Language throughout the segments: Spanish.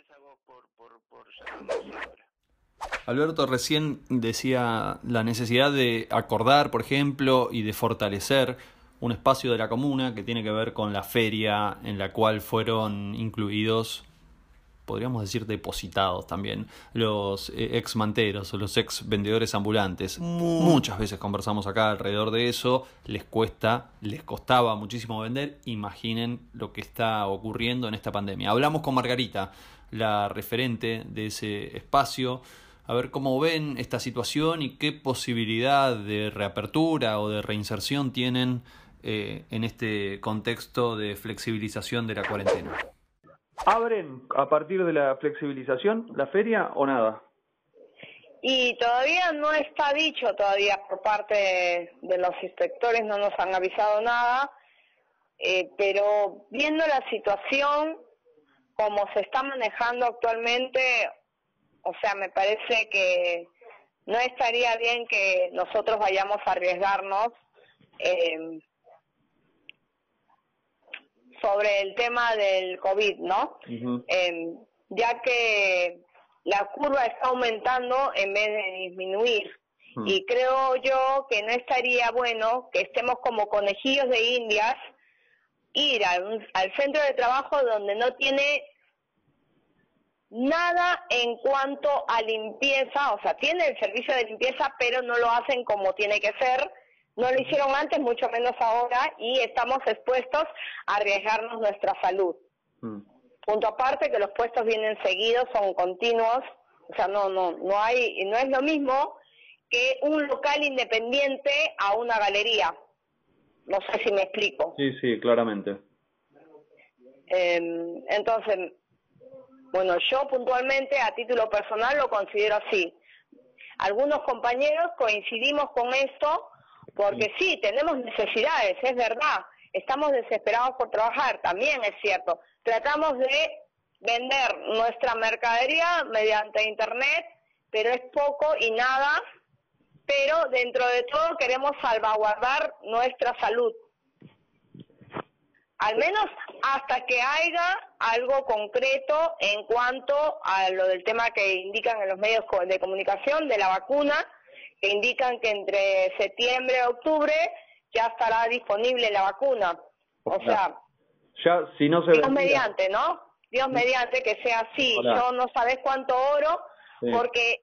gracias a vos por, por, por siempre. Alberto recién decía la necesidad de acordar, por ejemplo, y de fortalecer un espacio de la comuna que tiene que ver con la feria en la cual fueron incluidos, podríamos decir, depositados también los eh, ex manteros o los ex vendedores ambulantes. Muchas veces conversamos acá alrededor de eso, les cuesta, les costaba muchísimo vender, imaginen lo que está ocurriendo en esta pandemia. Hablamos con Margarita, la referente de ese espacio a ver cómo ven esta situación y qué posibilidad de reapertura o de reinserción tienen eh, en este contexto de flexibilización de la cuarentena. ¿Abren a partir de la flexibilización la feria o nada? Y todavía no está dicho todavía por parte de los inspectores, no nos han avisado nada, eh, pero viendo la situación como se está manejando actualmente, o sea, me parece que no estaría bien que nosotros vayamos a arriesgarnos eh, sobre el tema del COVID, ¿no? eh, ya que la curva está aumentando en vez de disminuir. Y creo yo que no estaría bueno que estemos como conejillos de indias, ir al, al centro de trabajo donde no tiene nada en cuanto a limpieza, o sea, tiene el servicio de limpieza, pero no lo hacen como tiene que ser, no lo hicieron antes, mucho menos ahora, y estamos expuestos a arriesgarnos nuestra salud. Mm. Punto aparte que los puestos vienen seguidos, son continuos, o sea, no, no, no hay, no es lo mismo que un local independiente a una galería. No sé si me explico. Sí, sí, claramente. Eh, entonces, bueno, yo puntualmente a título personal lo considero así. Algunos compañeros coincidimos con esto porque sí, tenemos necesidades, es verdad. Estamos desesperados por trabajar, también es cierto. Tratamos de vender nuestra mercadería mediante Internet, pero es poco y nada. Pero dentro de todo queremos salvaguardar nuestra salud al menos hasta que haya algo concreto en cuanto a lo del tema que indican en los medios de comunicación de la vacuna, que indican que entre septiembre y octubre ya estará disponible la vacuna. O sea, ya si no se Dios mediante, ¿no? Dios mediante que sea así. Yo no sabes cuánto oro, porque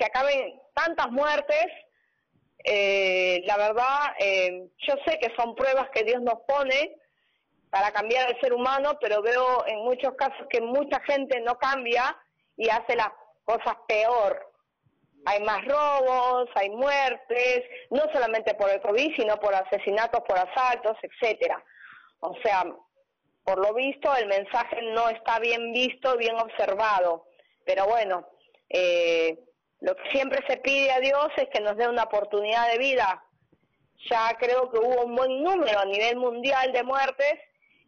se acaben tantas muertes. Eh, la verdad, eh, yo sé que son pruebas que Dios nos pone para cambiar al ser humano, pero veo en muchos casos que mucha gente no cambia y hace las cosas peor. Hay más robos, hay muertes, no solamente por el COVID, sino por asesinatos, por asaltos, etcétera. O sea, por lo visto el mensaje no está bien visto, bien observado. Pero bueno, eh, lo que siempre se pide a Dios es que nos dé una oportunidad de vida. Ya creo que hubo un buen número a nivel mundial de muertes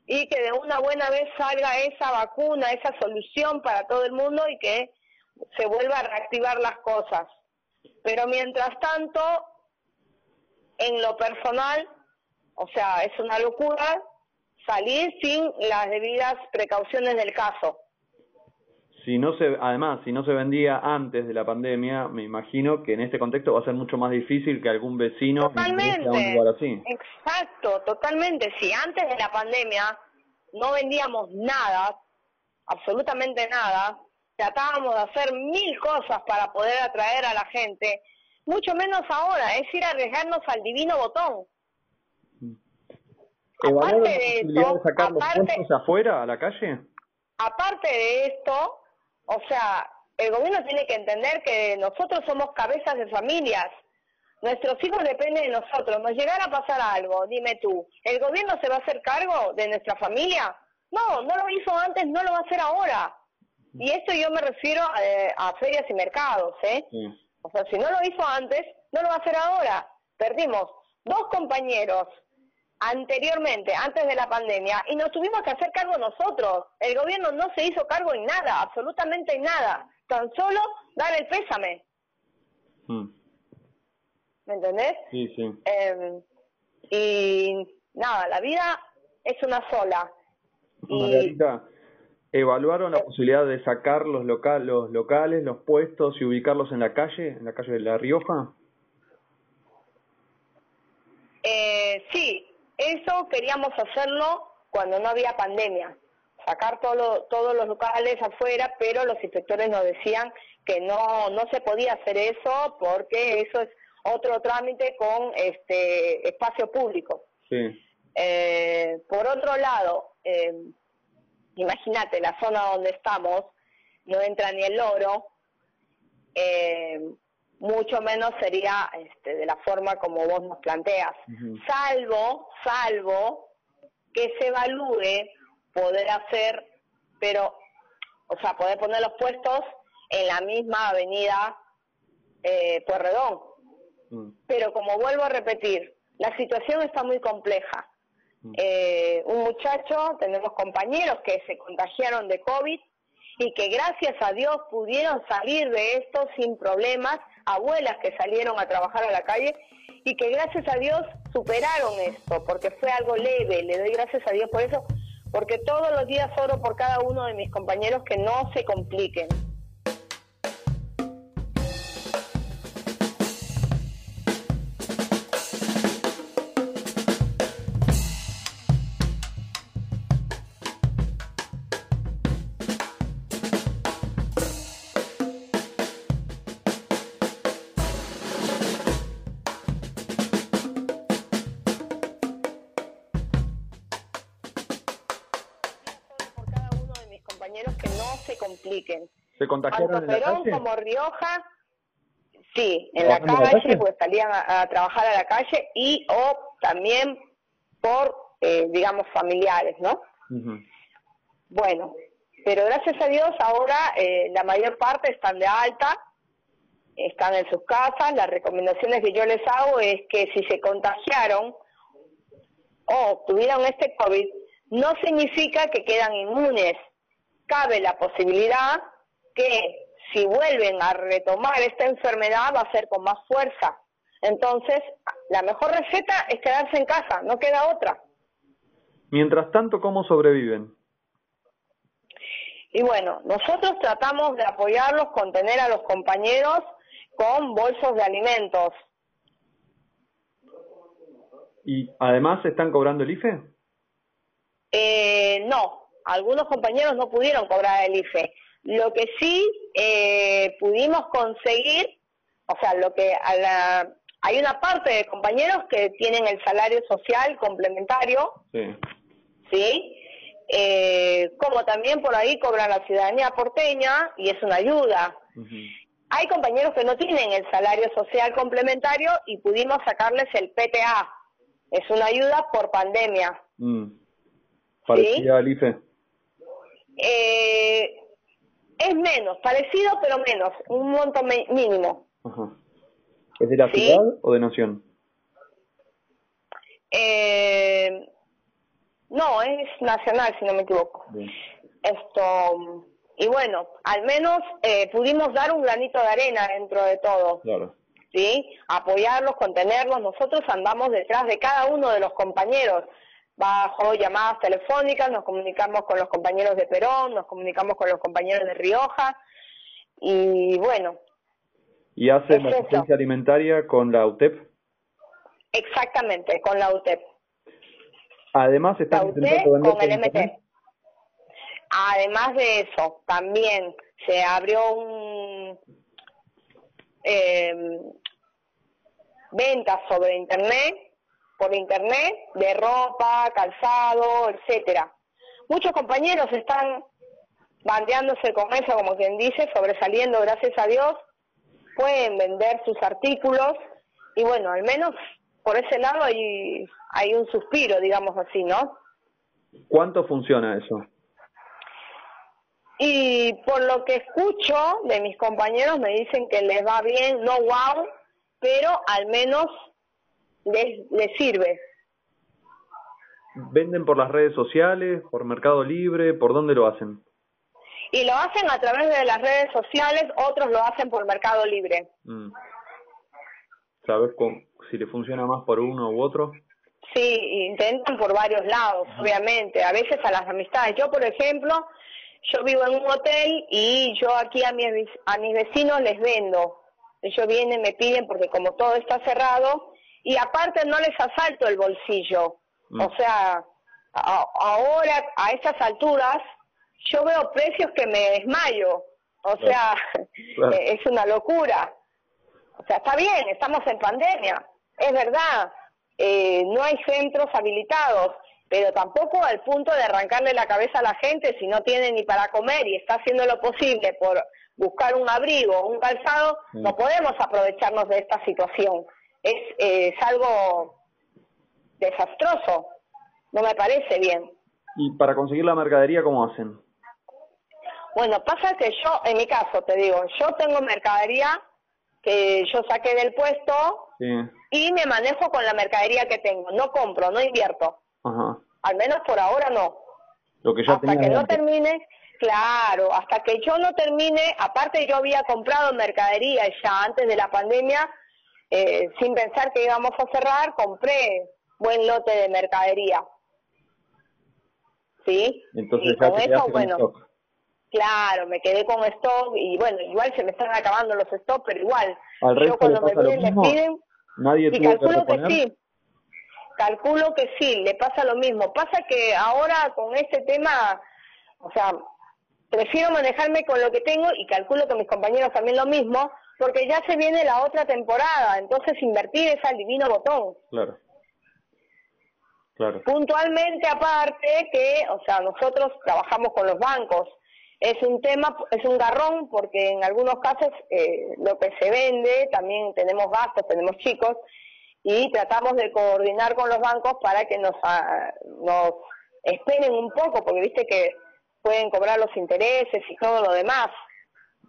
y que de una buena vez salga esa vacuna, esa solución para todo el mundo y que se vuelva a reactivar las cosas. Pero mientras tanto, en lo personal, o sea, es una locura salir sin las debidas precauciones del caso. Si no se, además, si no se vendía antes de la pandemia, me imagino que en este contexto va a ser mucho más difícil que algún vecino totalmente, a un lugar así. Exacto, totalmente. Si antes de la pandemia no vendíamos nada, absolutamente nada, tratábamos de hacer mil cosas para poder atraer a la gente, mucho menos ahora, es ir a arriesgarnos al divino botón. Aparte de esto, aparte, afuera, a la calle? Aparte de esto, o sea, el gobierno tiene que entender que nosotros somos cabezas de familias. Nuestros hijos dependen de nosotros. Nos llegara a pasar algo, dime tú, ¿el gobierno se va a hacer cargo de nuestra familia? No, no lo hizo antes, no lo va a hacer ahora. Y esto yo me refiero a, a ferias y mercados, ¿eh? O sea, si no lo hizo antes, no lo va a hacer ahora. Perdimos dos compañeros anteriormente, antes de la pandemia, y nos tuvimos que hacer cargo nosotros. El gobierno no se hizo cargo en nada, absolutamente en nada. Tan solo dar el pésame. Hmm. ¿Me entendés? Sí, sí. Em, y nada, la vida es una sola. Margarita, ¿Evaluaron la posibilidad de sacar los, local, los locales, los puestos y ubicarlos en la calle, en la calle de La Rioja? Eh, sí, eso queríamos hacerlo cuando no había pandemia, sacar todo, todos los locales afuera, pero los inspectores nos decían que no, no se podía hacer eso porque eso es otro trámite con este espacio público. Sí. Eh, por otro lado, eh, imagínate la zona donde estamos, no entra ni el oro, eh, mucho menos sería este, de la forma como vos nos planteas, salvo, salvo que se evalúe poder hacer, pero, o sea, poder poner los puestos en la misma avenida eh, Puerredón. Mm. Pero como vuelvo a repetir, la situación está muy compleja. Mm. Eh, un muchacho, tenemos compañeros que se contagiaron de COVID y que gracias a Dios pudieron salir de esto sin problemas, abuelas que salieron a trabajar a la calle y que gracias a Dios superaron esto, porque fue algo leve, le doy gracias a Dios por eso, porque todos los días oro por cada uno de mis compañeros que no se compliquen. ¿Se contagiaron Tanto Perón como Rioja, sí, en la calle, pues salían a, trabajar a la calle y o también por, eh, digamos, familiares, ¿no? Bueno, pero gracias a Dios ahora eh, la mayor parte están de alta, están en sus casas. Las recomendaciones que yo les hago es que si se contagiaron o tuvieron este COVID, no significa que quedan inmunes. Cabe la posibilidad que si vuelven a retomar esta enfermedad va a ser con más fuerza. Entonces, la mejor receta es quedarse en casa, no queda otra. Mientras tanto, ¿cómo sobreviven? Y bueno, nosotros tratamos de apoyarlos, contener a los compañeros con bolsos de alimentos. ¿Y además están cobrando el IFE? Eh, no, algunos compañeros no pudieron cobrar el IFE. Lo que sí eh, pudimos conseguir, o sea, lo que a la, hay una parte de compañeros que tienen el salario social complementario, sí, ¿sí? Eh, como también por ahí cobran la ciudadanía porteña y es una ayuda. Hay compañeros que no tienen el salario social complementario y pudimos sacarles el PTA. Es una ayuda por pandemia. Mm. ¿Parecía al IFE? Eh, es menos, parecido pero menos, un monto mínimo. ¿Es de la ciudad o de nación? Eh, no, es nacional, si no me equivoco. Esto y bueno, al menos eh, pudimos dar un granito de arena dentro de todo. Claro. ¿Sí? Apoyarlos, contenerlos. Nosotros andamos detrás de cada uno de los compañeros bajo llamadas telefónicas, nos comunicamos con los compañeros de Perón, nos comunicamos con los compañeros de Rioja y bueno. ¿Y hace la asistencia alimentaria con la UTEP? Exactamente, con la UTEP. Además está con el MT. Además de eso, también se abrió un eh, ventas sobre internet por internet de ropa, calzado, etcétera. Muchos compañeros están bandeándose con eso, como quien dice, sobresaliendo, gracias a Dios, pueden vender sus artículos y bueno, al menos por ese lado hay, hay un suspiro, digamos así, ¿no? ¿Cuánto funciona eso? Y por lo que escucho de mis compañeros me dicen que les va bien, no wow, pero al menos les, sirve. ¿Venden por las redes sociales, por Mercado Libre? ¿Por dónde lo hacen? Y lo hacen a través de las redes sociales, otros lo hacen por Mercado Libre. Mm. ¿Sabes si le funciona más por uno u otro? Sí, intentan por varios lados, obviamente. A veces a las amistades. Yo, por ejemplo, yo vivo en un hotel y yo aquí a mis, a mis vecinos les vendo. Ellos vienen, me piden porque como todo está cerrado y aparte no les asalto el bolsillo. Mm. O sea, ahora a estas alturas yo veo precios que me desmayo. O sea, es una locura. O sea, está bien, estamos en pandemia, es verdad. Eh, no hay centros habilitados, pero tampoco al punto de arrancarle la cabeza a la gente si no tiene ni para comer y está haciendo lo posible por buscar un abrigo, un calzado, no mm. podemos aprovecharnos de esta situación. Es, es algo desastroso, no me parece bien. ¿Y para conseguir la mercadería cómo hacen? Bueno, pasa que yo, en mi caso, te digo, yo tengo mercadería que yo saqué del puesto y me manejo con la mercadería que tengo. No compro, no invierto. Al menos por ahora no. Lo que hasta que no termine, claro, hasta que yo no termine, aparte yo había comprado mercadería ya antes de la pandemia, eh, sin pensar que íbamos a cerrar, compré buen lote de mercadería. ¿Sí? Entonces y con eso, bueno, Claro, me quedé con stock y bueno, igual se me están acabando los stocks, pero igual. yo cuando me vienen les piden. Nadie y calculo que, sí. Calculo que sí, le pasa lo mismo. Pasa que ahora con este tema, o sea, prefiero manejarme con lo que tengo y calculo que mis compañeros también lo mismo, porque ya se viene la otra temporada, entonces invertir es al divino botón. Claro. Claro. Puntualmente aparte que, o sea, nosotros trabajamos con los bancos, es un tema, es un garrón porque en algunos casos eh, lo que se vende, también tenemos gastos, tenemos chicos, y tratamos de coordinar con los bancos para que nos, ah, nos esperen un poco, porque viste que pueden cobrar los intereses y todo lo demás.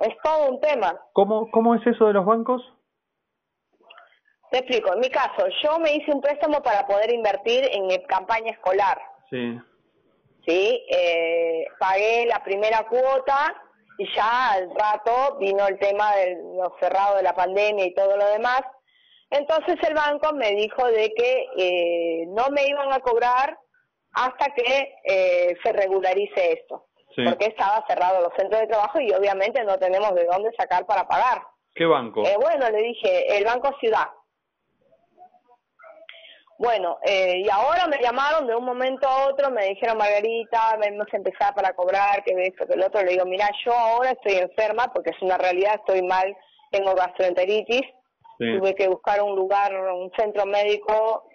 Es todo un tema. ¿Cómo, cómo es eso de los bancos? Te explico. En mi caso, yo me hice un préstamo para poder invertir en campaña escolar. Sí. ¿sí? Eh, pagué la primera cuota y ya al rato vino el tema de lo cerrado de la pandemia y todo lo demás. Entonces el banco me dijo de que eh, no me iban a cobrar hasta que eh, se regularice esto, porque estaba cerrado los centros de trabajo y obviamente no tenemos de dónde sacar para pagar. ¿Qué banco? Eh, bueno, le dije, el Banco Ciudad. Bueno, eh, y ahora me llamaron de un momento a otro, me dijeron, Margarita, vamos a empezar para cobrar, que esto, que el otro. Le digo, mira, yo ahora estoy enferma, porque es una realidad, estoy mal, tengo gastroenteritis. Tuve que buscar un lugar, un centro médico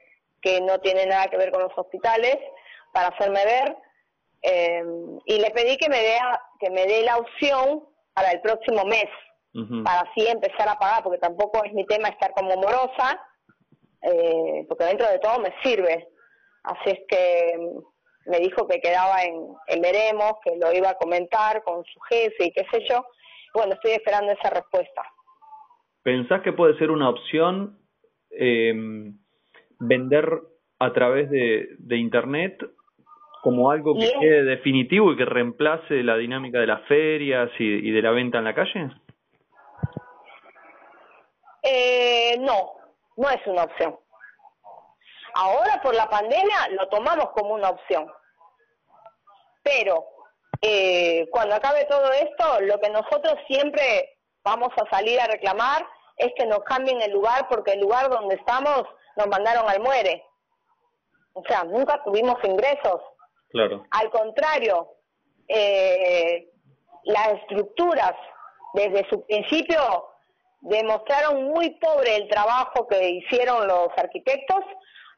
que no tiene nada que ver con los hospitales para hacerme ver. Eh, y le pedí que me dé que me dé la opción para el próximo mes, para así empezar a pagar, porque tampoco es mi tema estar como morosa eh, porque dentro de todo me sirve. Así es que mm, me dijo que quedaba en, en veremos, que lo iba a comentar con su jefe y qué sé yo. Bueno, estoy esperando esa respuesta. ¿Pensás que puede ser una opción eh, vender a través de, de Internet como algo que quede definitivo y que reemplace la dinámica de las ferias y, y de la venta en la calle? Eh, no, no es una opción. Ahora por la pandemia lo tomamos como una opción. Pero eh, cuando acabe todo esto, lo que nosotros siempre vamos a salir a reclamar es que nos cambien el lugar porque el lugar donde estamos nos mandaron al muere. O sea, nunca tuvimos ingresos. Claro. Al contrario, eh, las estructuras desde su principio demostraron muy pobre el trabajo que hicieron los arquitectos,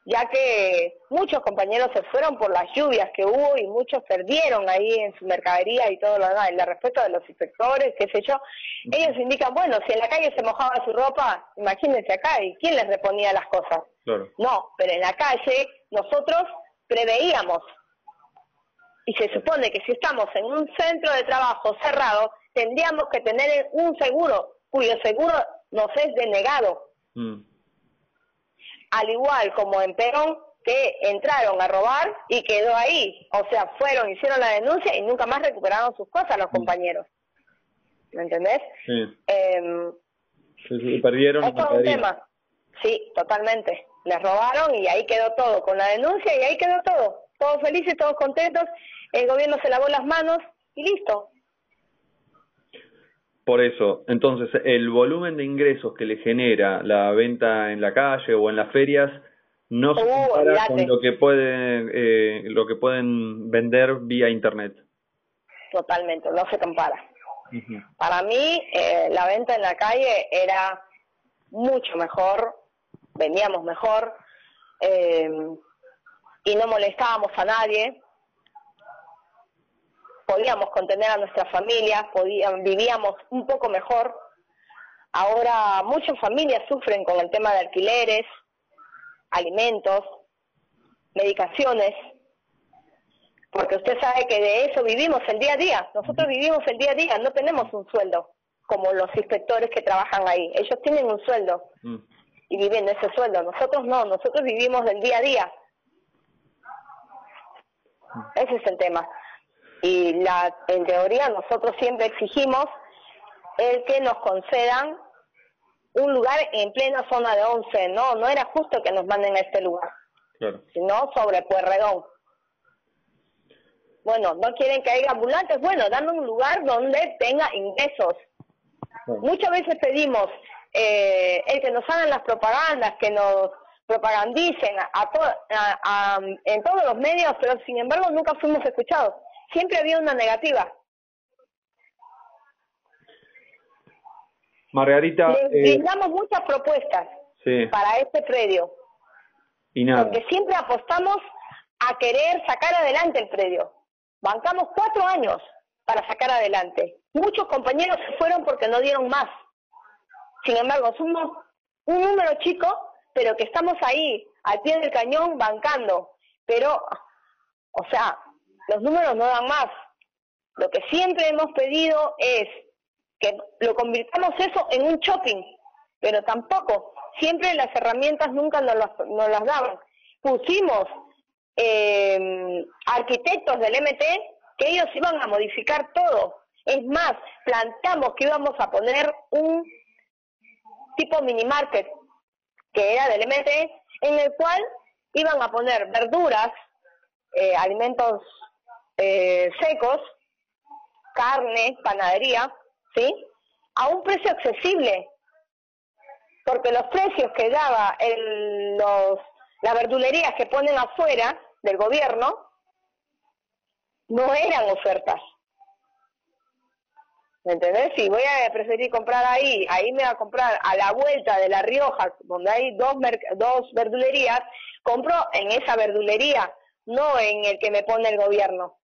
ya que muchos compañeros se fueron por las lluvias que hubo y muchos perdieron ahí en su mercadería y todo lo demás. Y la respuesta de los inspectores, qué sé yo, ellos indican, bueno, si en la calle se mojaba su ropa, imagínense acá, ¿y quién les reponía las cosas? No, pero en la calle nosotros preveíamos. Y se supone que si estamos en un centro de trabajo cerrado, tendríamos que tener un seguro cuyo seguro nos es denegado. Mm. Al igual como en Perón, que entraron a robar y quedó ahí. O sea, fueron, hicieron la denuncia y nunca más recuperaron sus cosas los mm. compañeros. ¿Me entendés? Sí. Eh, perdieron. es un tema. Sí, totalmente. Les robaron y ahí quedó todo, con la denuncia y ahí quedó todo. Todos felices, todos contentos. El gobierno se lavó las manos y listo. Por eso, entonces, el volumen de ingresos que le genera la venta en la calle o en las ferias no se uh, compara con lo que pueden eh, lo que pueden vender vía internet. Totalmente, no se compara. Para mí, eh, la venta en la calle era mucho mejor, vendíamos mejor eh, y no molestábamos a nadie. Podíamos contener a nuestras familias, podíamos, vivíamos un poco mejor. Ahora muchas familias sufren con el tema de alquileres, alimentos, medicaciones, porque usted sabe que de eso vivimos el día a día. Nosotros vivimos el día a día, no tenemos un sueldo como los inspectores que trabajan ahí. Ellos tienen un sueldo mm. y viven de ese sueldo. Nosotros no, nosotros vivimos del día a día. Ese es el tema. Y la, en teoría nosotros siempre exigimos el que nos concedan un lugar en plena zona de once. No, no era justo que nos manden a este lugar, sino sobre Puerredón. Bueno, no quieren que haya ambulantes, bueno, dame un lugar donde tenga ingresos. Muchas veces pedimos eh, el que nos hagan las propagandas, que nos propagandicen a, en todos los medios, pero sin embargo nunca fuimos escuchados. Siempre había una negativa. Margarita. Le, eh, muchas propuestas para este predio. Y nada. Porque siempre apostamos a querer sacar adelante el predio. Bancamos cuatro años para sacar adelante. Muchos compañeros se fueron porque no dieron más. Sin embargo, somos un número chico, pero que estamos ahí, al pie del cañón, bancando. Pero, o sea, los números no dan más. Lo que siempre hemos pedido es que lo convirtamos eso en un shopping, pero tampoco, siempre las herramientas nunca nos las, nos las daban. Pusimos eh, arquitectos del MT que ellos iban a modificar todo. Es más, plantamos que íbamos a poner un tipo mini market que era del MT, en el cual iban a poner verduras, eh, alimentos eh, secos, carne, panadería, ¿sí? A un precio accesible, porque los precios que daba el, los, las verdulerías que ponen afuera del gobierno no eran ofertas. ¿Me entendés? Si voy a preferir comprar ahí, ahí me voy a comprar a la vuelta de La Rioja, donde hay dos, dos verdulerías, compro en esa verdulería, no en el que me pone el gobierno.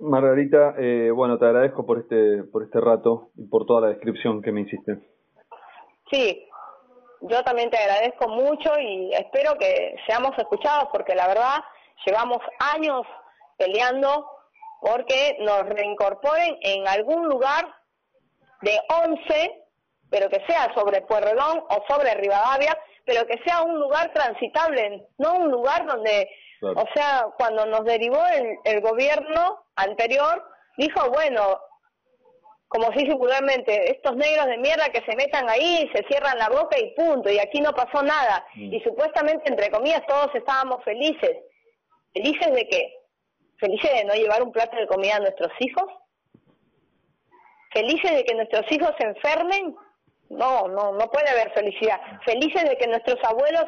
Margarita, eh, bueno, te agradezco por este, por este rato y por toda la descripción que me hiciste. Sí, yo también te agradezco mucho y espero que seamos escuchados porque la verdad llevamos años peleando porque nos reincorporen en algún lugar de 11, pero que sea sobre Puerredón o sobre Rivadavia, pero que sea un lugar transitable, no un lugar donde o sea, cuando nos derivó el, el gobierno anterior, dijo, bueno, como si dice vulgarmente, estos negros de mierda que se metan ahí, se cierran la boca y punto, y aquí no pasó nada. Mm. Y supuestamente, entre comillas, todos estábamos felices. ¿Felices de qué? ¿Felices de no llevar un plato de comida a nuestros hijos? ¿Felices de que nuestros hijos se enfermen? No, no, no puede haber felicidad. ¿Felices de que nuestros abuelos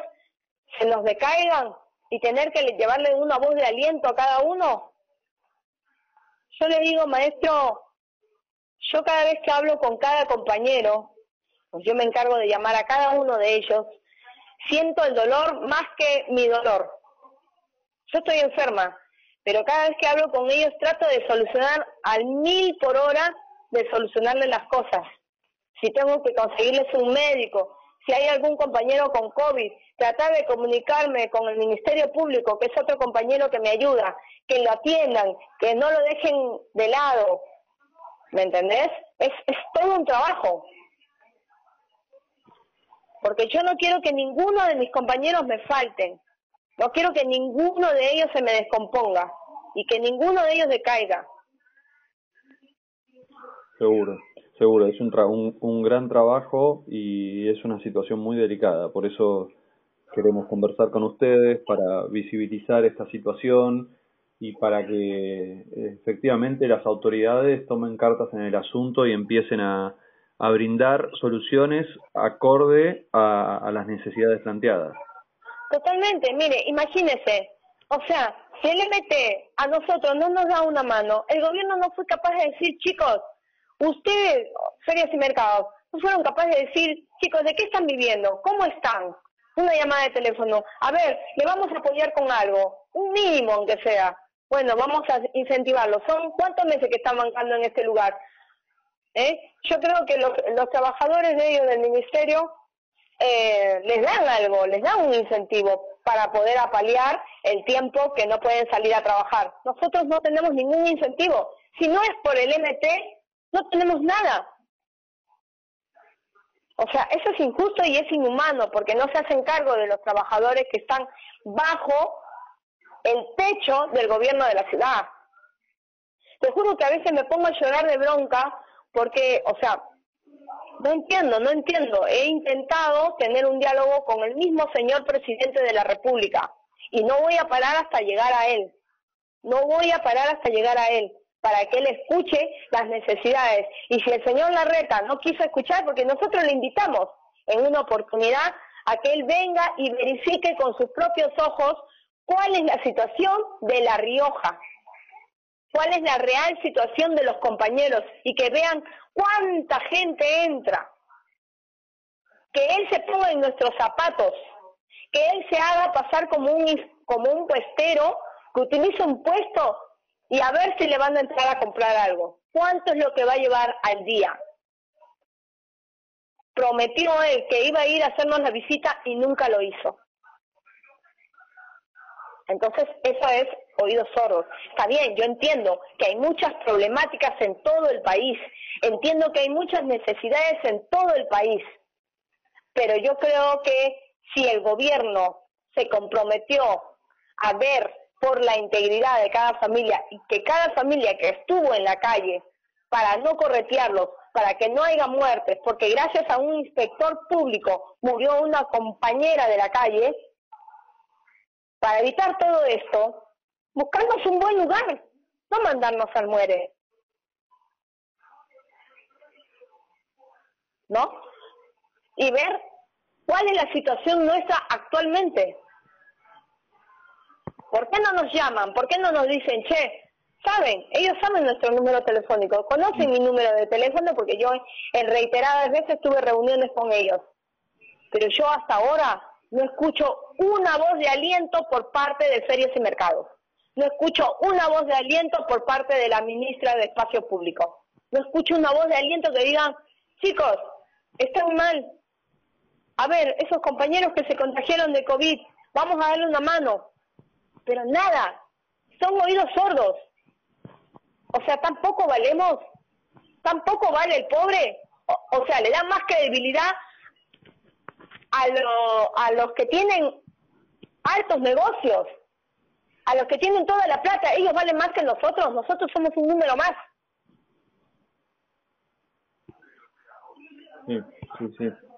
se nos decaigan? Y tener que llevarle una voz de aliento a cada uno. Yo le digo, maestro, yo cada vez que hablo con cada compañero, pues yo me encargo de llamar a cada uno de ellos, siento el dolor más que mi dolor. Yo estoy enferma, pero cada vez que hablo con ellos trato de solucionar al mil por hora de solucionarles las cosas. Si tengo que conseguirles un médico, si hay algún compañero con COVID, tratar de comunicarme con el Ministerio Público, que es otro compañero que me ayuda, que lo atiendan, que no lo dejen de lado. ¿Me entendés? Es, es todo un trabajo. Porque yo no quiero que ninguno de mis compañeros me falten. No quiero que ninguno de ellos se me descomponga y que ninguno de ellos decaiga. Seguro. Seguro, es un, un, un, gran trabajo y es una situación muy delicada. Por eso queremos conversar con ustedes para visibilizar esta situación y para que efectivamente las autoridades tomen cartas en el asunto y empiecen a, a brindar soluciones acorde a, las necesidades planteadas. Totalmente, mire, imagínese, o sea, si el MT a nosotros no nos da una mano, el gobierno no fue capaz de decir, chicos, ustedes, ferias y mercados, no fueron capaces de decir, chicos, ¿de qué están viviendo? ¿Cómo están? Una llamada de teléfono. A ver, le vamos a apoyar con algo, un mínimo aunque sea. Bueno, vamos a incentivarlo. ¿Son cuántos meses que están bancando en este lugar? ¿Eh? Yo creo que los, los trabajadores de ellos del ministerio eh, les dan algo, les dan un incentivo para poder apalear el tiempo que no pueden salir a trabajar. Nosotros no tenemos ningún incentivo. Si no es por el MT, no tenemos nada. O sea, eso es injusto y es inhumano porque no se hacen cargo de los trabajadores que están bajo el techo del gobierno de la ciudad. Te juro que a veces me pongo a llorar de bronca porque, o sea, no entiendo, no entiendo. He intentado tener un diálogo con el mismo señor presidente de la República y no voy a parar hasta llegar a él. No voy a parar hasta llegar a él para que él escuche las necesidades. Y si el señor Larreta no quiso escuchar, porque nosotros le invitamos en una oportunidad a que él venga y verifique con sus propios ojos cuál es la situación de La Rioja, cuál es la real situación de los compañeros y que vean cuánta gente entra. Que él se ponga en nuestros zapatos, que él se haga pasar como un, como un puestero que utiliza un puesto y a ver si le van a entrar a comprar algo. ¿Cuánto es lo que va a llevar al día? Prometió él que iba a ir a hacernos la visita y nunca lo hizo. Entonces, eso es oídos sordos. Está bien, yo entiendo que hay muchas problemáticas en todo el país, entiendo que hay muchas necesidades en todo el país, pero yo creo que si el gobierno se comprometió a ver por la integridad de cada familia y que cada familia que estuvo en la calle para no corretearlos, para que no haya muertes, porque gracias a un inspector público murió una compañera de la calle, para evitar todo esto, buscarnos un buen lugar, no mandarnos al muere. ¿No? Y ver cuál es la situación nuestra actualmente. ¿Por qué no nos llaman? ¿Por qué no nos dicen, che, saben, ellos saben nuestro número telefónico, conocen mi número de teléfono porque yo en reiteradas veces tuve reuniones con ellos. Pero yo hasta ahora no escucho una voz de aliento por parte de Ferias y Mercados. No escucho una voz de aliento por parte de la ministra de Espacio Público. No escucho una voz de aliento que digan, chicos, están mal. A ver, esos compañeros que se contagiaron de COVID, vamos a darle una mano pero nada, son oídos sordos. O sea, tampoco valemos, tampoco vale el pobre, o, sea, le dan más credibilidad a, lo, a los que tienen altos negocios, a los que tienen toda la plata, ellos valen más que nosotros, nosotros somos un número más. Sí, sí, sí.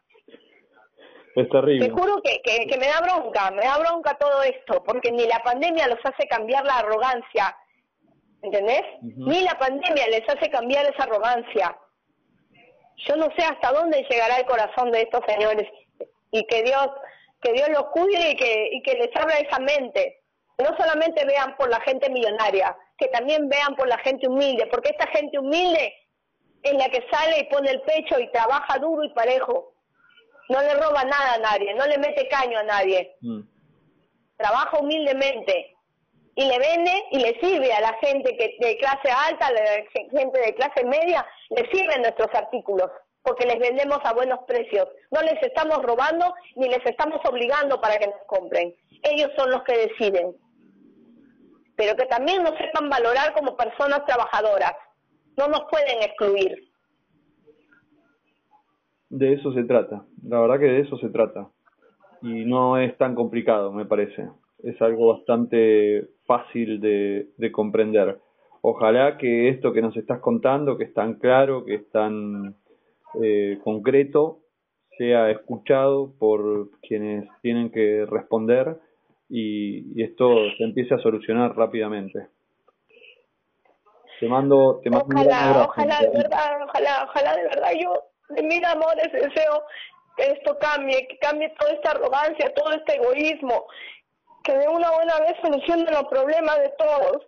Es terrible. Te juro que, que, me da bronca, me da bronca todo esto, porque ni la pandemia los hace cambiar la arrogancia, ¿entendés? Ni la pandemia les hace cambiar esa arrogancia. Yo no sé hasta dónde llegará el corazón de estos señores y que Dios que Dios los cuide y que, y que les abra esa mente. No solamente vean por la gente millonaria, que también vean por la gente humilde, porque esta gente humilde es la que sale y pone el pecho y trabaja duro y parejo no le roba nada a nadie, no le mete caño a nadie. Mm. Trabaja humildemente y le vende y le sirve a la gente que de clase alta, a la gente de clase media, le sirven nuestros artículos porque les vendemos a buenos precios. No les estamos robando ni les estamos obligando para que nos compren. Ellos son los que deciden. Pero que también nos sepan valorar como personas trabajadoras. No nos pueden excluir de eso se trata. La verdad que de eso se trata. Y no es tan complicado, me parece. Es algo bastante fácil de, de comprender. Ojalá que esto que nos estás contando, que es tan claro, que es tan eh, concreto, sea escuchado por quienes tienen que responder y, esto se empiece a solucionar rápidamente. Te mando, te mando ojalá, ojalá de verdad, ojalá, ojalá de verdad yo de mil amores deseo que esto cambie, que cambie toda esta arrogancia, todo este egoísmo, que de una buena vez solucione los problemas de todos,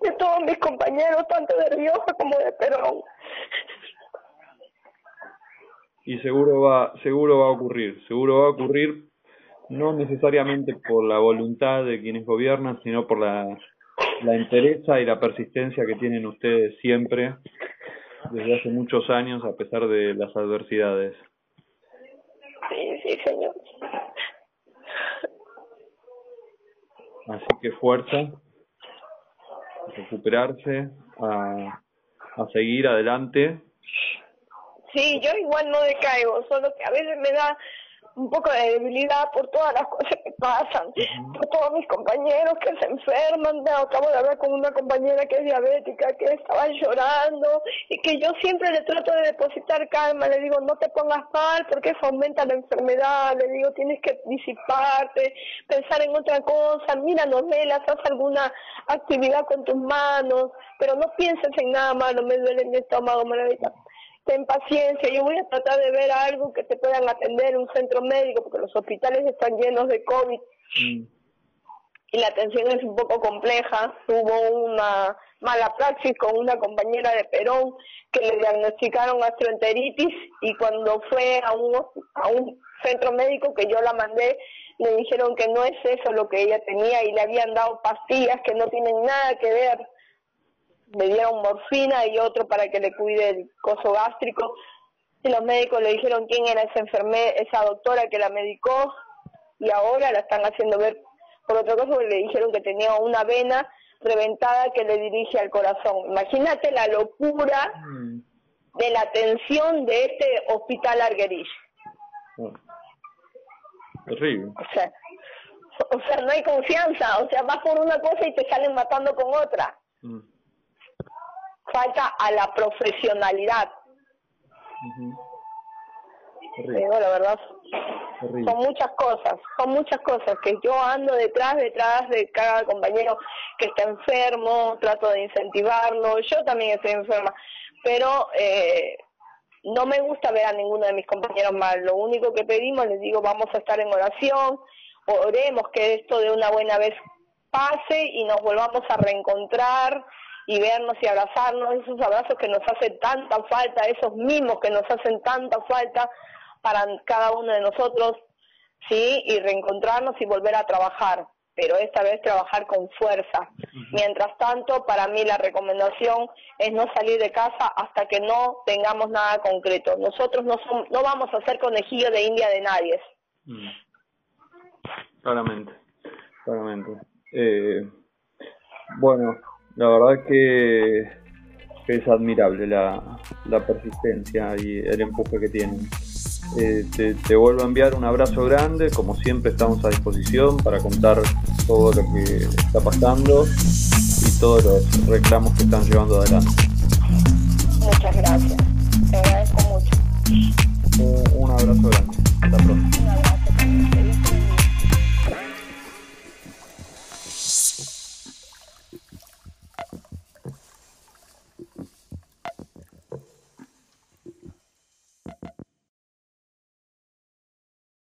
de todos mis compañeros, tanto de Rioja como de Perón. Y seguro va, seguro va a ocurrir, seguro va a ocurrir no necesariamente por la voluntad de quienes gobiernan, sino por la, la entereza y la persistencia que tienen ustedes siempre desde hace muchos años a pesar de las adversidades. Sí, sí, señor. Así que fuerza, a recuperarse, a, a seguir adelante. Sí, yo igual no decaigo, solo que a veces me da un poco de debilidad por todas las cosas que pasan, por todos mis compañeros que se enferman. acabo de hablar con una compañera que es diabética, que estaba llorando y que yo siempre le trato de depositar calma. Le digo, no te pongas mal porque eso aumenta la enfermedad. Le digo, tienes que disiparte, pensar en otra cosa. Mira novelas, haz alguna actividad con tus manos, pero no pienses en nada malo. Me duele mi estómago, maravilla ten paciencia, yo voy a tratar de ver algo que te puedan atender en un centro médico, porque los hospitales están llenos de COVID mm. y la atención es un poco compleja. Hubo una mala praxis con una compañera de Perón que le diagnosticaron gastroenteritis y cuando fue a un, a un centro médico que yo la mandé, le dijeron que no es eso lo que ella tenía y le habían dado pastillas que no tienen nada que ver le dieron morfina y otro para que le cuide el coso gástrico. Y los médicos le dijeron quién era esa enfermera, esa doctora que la medicó y ahora la están haciendo ver por otra cosa porque le dijeron que tenía una vena reventada que le dirige al corazón. Imagínate la locura mm. de la atención de este hospital Arguerich. Terrible. O sea, o sea, no hay confianza, o sea, vas por una cosa y te salen matando con otra. Mm falta a la profesionalidad. la verdad, son muchas cosas, son muchas cosas que yo ando detrás, detrás de cada compañero que está enfermo, trato de incentivarlo, yo también estoy enferma, pero eh, no me gusta ver a ninguno de mis compañeros mal, lo único que pedimos, les digo, vamos a estar en oración, oremos que esto de una buena vez pase y nos volvamos a reencontrar y vernos y abrazarnos, esos abrazos que nos hacen tanta falta, esos mismos que nos hacen tanta falta para cada uno de nosotros, sí, y reencontrarnos y volver a trabajar, pero esta vez trabajar con fuerza. Mientras tanto, para mí la recomendación es no salir de casa hasta que no tengamos nada concreto. Nosotros no, somos, no vamos a ser conejillo de India de nadie. Mm. Claramente, claramente. Eh, bueno, la verdad que, es admirable la, persistencia y el empuje que tienen. Eh, te, vuelvo a enviar un abrazo grande, como siempre estamos a disposición para contar todo lo que está pasando y todos los reclamos que están llevando adelante. Muchas gracias, te agradezco mucho. un abrazo grande.